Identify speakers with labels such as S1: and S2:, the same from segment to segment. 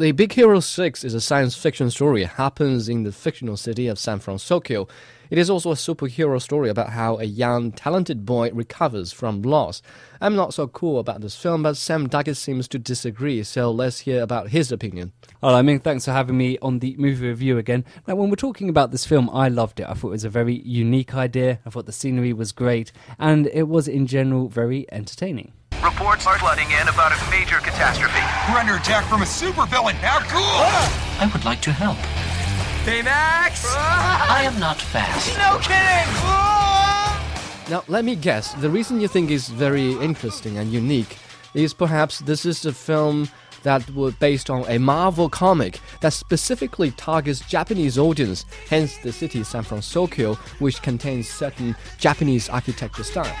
S1: The Big Hero 6 is a science fiction story. It happens in the fictional city of San Fransokyo. It is also a superhero story about how a young, talented boy recovers from loss. I'm not so cool about this film, but Sam Duckett seems to disagree, so let's hear about his opinion.
S2: Well, I mean, thanks for having me on the movie review again. Now, when we're talking about this film, I loved it. I thought it was a very unique idea. I thought the scenery was great, and it was in general very entertaining.
S3: Reports are flooding in about a major catastrophe.
S4: We're under attack from a supervillain. How cool!
S5: I would like to help.
S3: Hey, Baymax!
S5: I am not fast.
S3: No kidding!
S1: Now, let me guess, the reason you think is very interesting and unique is perhaps this is a film that was based on a Marvel comic that specifically targets Japanese audience, hence the city San Fransokyo, which contains certain Japanese architecture style.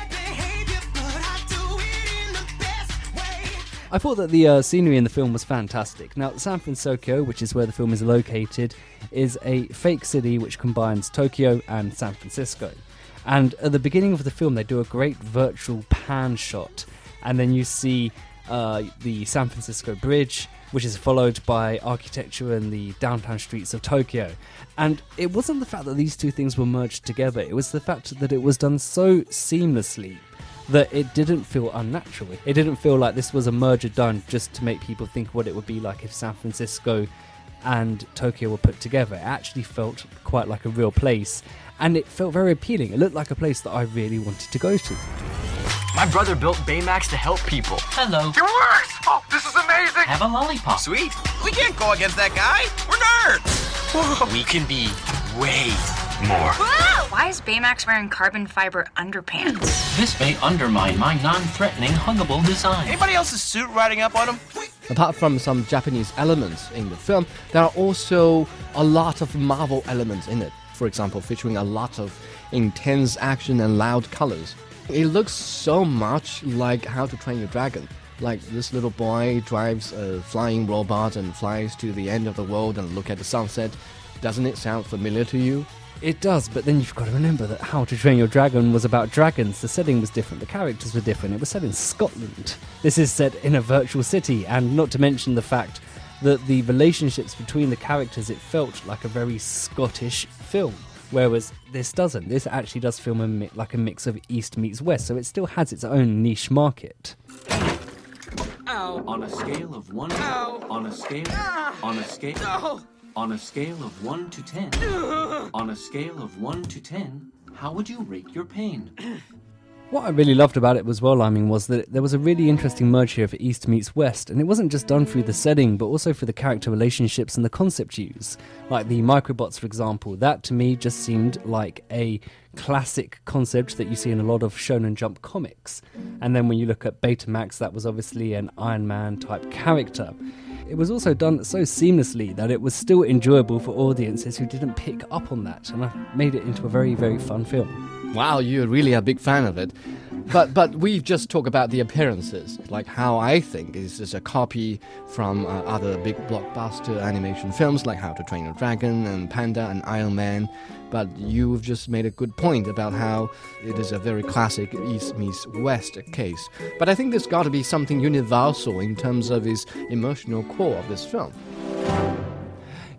S2: I thought that the uh, scenery in the film was fantastic. Now, San Fransokyo, which is where the film is located, is a fake city which combines Tokyo and San Francisco. And at the beginning of the film, they do a great virtual pan shot, and then you see uh, the San Francisco Bridge, which is followed by architecture in the downtown streets of Tokyo. And it wasn't the fact that these two things were merged together, it was the fact that it was done so seamlessly that it didn't feel unnatural. It didn't feel like this was a merger done just to make people think what it would be like if San Francisco and Tokyo were put together. It actually felt quite like a real place and it felt very appealing. It looked like a place that I really wanted to go to.
S3: My brother built Baymax to help people.
S5: Hello.
S4: It works! Oh, this is amazing!
S5: Have a lollipop.
S3: Sweet. We can't go against that guy. We're nerds. we can be way more. Ah!
S6: Why is Baymax wearing carbon fiber underpants?
S5: This may undermine my non-threatening huggable design.
S3: Anybody else's suit riding up on him?
S1: Apart from some Japanese elements in the film, there are also a lot of Marvel elements in it. For example, featuring a lot of intense action and loud colors. It looks so much like How to Train Your Dragon. Like this little boy drives a flying robot and flies to the end of the world and look at the sunset. Doesn't it sound familiar to you?
S2: It does, but then you've got to remember that How to Train Your Dragon was about dragons. The setting was different, the characters were different. It was set in Scotland. This is set in a virtual city, and not to mention the fact that the relationships between the characters, it felt like a very Scottish film. Whereas this doesn't. This actually does feel a mi- like a mix of East meets West, so it still has its own niche market. Ow.
S5: On a scale of one. To on a scale. Ah. On a scale. On a scale of one to ten. On a scale of one to ten, how would you rate your pain?
S2: What I really loved about it as well, mean, was that there was a really interesting merge here of East meets West, and it wasn't just done through the setting, but also through the character relationships and the concept used. Like the microbots, for example, that to me just seemed like a classic concept that you see in a lot of Shonen Jump comics. And then when you look at Baymax, that was obviously an Iron Man type character. It was also done so seamlessly that it was still enjoyable for audiences who didn't pick up on that, and I made it into a very, very fun film.
S1: Wow, you're really a big fan of it. But but we've just talked about the appearances, like how I think is just a copy from uh, other big blockbuster animation films like How to Train Your Dragon and Panda and Iron Man. But you've just made a good point about how it is a very classic East meets West case. But I think there's got to be something universal in terms of its emotional core of this film.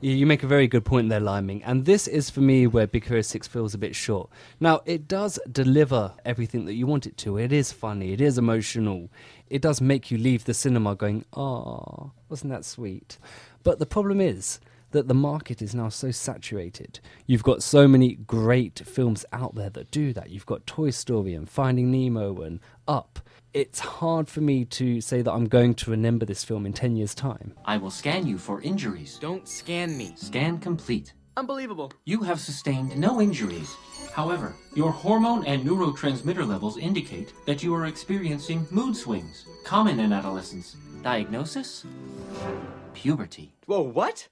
S2: You you make a very good point there, Liming. And this is for me where Big Hero 6 feels a bit short. Now, it does deliver everything that you want it to. It is funny, it is emotional. It does make you leave the cinema going, ah, wasn't that sweet? But the problem is that the market is now so saturated. You've got so many great films out there that do that. You've got Toy Story and Finding Nemo and Up. It's hard for me to say that I'm going to remember this film in 10 years' time.
S5: I will scan you for injuries.
S7: Don't scan me.
S5: Scan complete.
S7: Unbelievable.
S5: You have sustained no injuries. However, your hormone and neurotransmitter levels indicate that you are experiencing mood swings, common in adolescence. Diagnosis? Puberty.
S7: Whoa, what?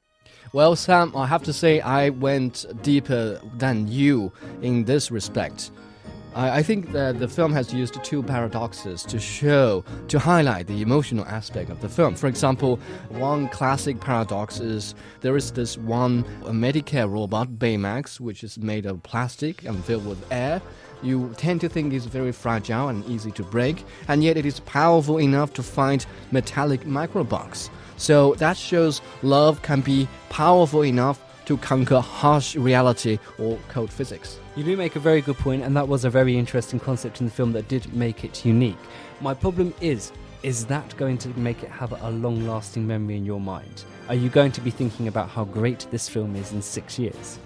S1: Well, Sam, I have to say I went deeper than you in this respect. I, I think that the film has used two paradoxes to show, to highlight the emotional aspect of the film. For example, one classic paradox is there is this one Medicare robot, Baymax, which is made of plastic and filled with air. You tend to think it's very fragile and easy to break, and yet it is powerful enough to fight metallic microbugs. So that shows love can be powerful enough to conquer harsh reality or cold physics.
S2: You do make a very good point, and that was a very interesting concept in the film that did make it unique. My problem is, is that going to make it have a long lasting memory in your mind? Are you going to be thinking about how great this film is in six years?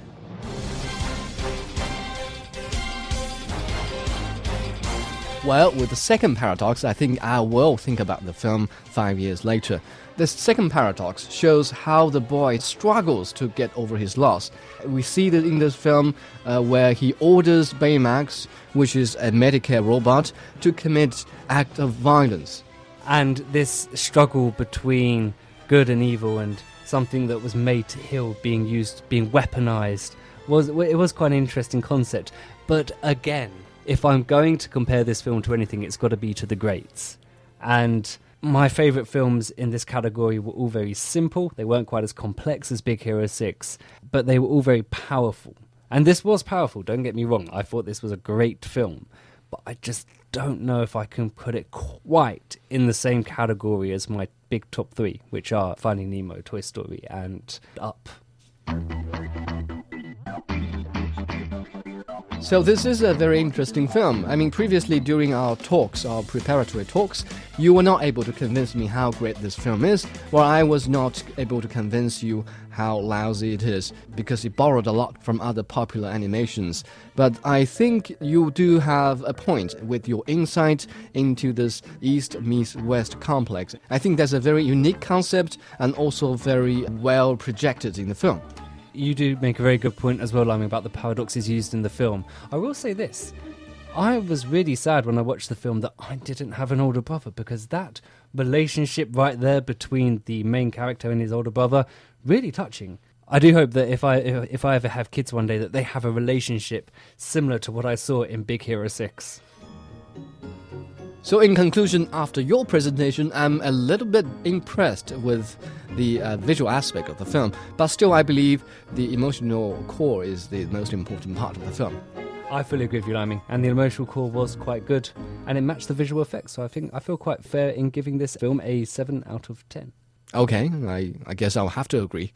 S1: Well, with the second paradox, I think I will think about the film five years later. The second paradox shows how the boy struggles to get over his loss. We see that in this film uh, where he orders Baymax, which is a Medicare robot, to commit act of violence.
S2: And this struggle between good and evil and something that was made to heal being used, being weaponized, was it was quite an interesting concept. But again, if I'm going to compare this film to anything, it's got to be to the greats. And my favourite films in this category were all very simple. They weren't quite as complex as Big Hero 6, but they were all very powerful. And this was powerful, don't get me wrong. I thought this was a great film. But I just don't know if I can put it quite in the same category as my big top three, which are Finding Nemo, Toy Story, and Up.
S1: So this is a very interesting film. I mean, previously during our talks, our preparatory talks, you were not able to convince me how great this film is, while I was not able to convince you how lousy it is because it borrowed a lot from other popular animations. But I think you do have a point with your insight into this East meets West complex. I think that's a very unique concept and also very well projected in the film
S2: you do make a very good point as well, Liming, about the paradoxes used in the film. I will say this. I was really sad when I watched the film that I didn't have an older brother because that relationship right there between the main character and his older brother really touching. I do hope that if I if I ever have kids one day that they have a relationship similar to what I saw in Big Hero 6.
S1: So, in conclusion, after your presentation, I'm a little bit impressed with the uh, visual aspect of the film, but still, I believe the emotional core is the most important part of the film.
S2: I fully agree with you, Liming, and the emotional core was quite good, and it matched the visual effects. So I think I feel quite fair in giving this film a seven out of ten.
S1: Okay, I, I guess I'll have to agree.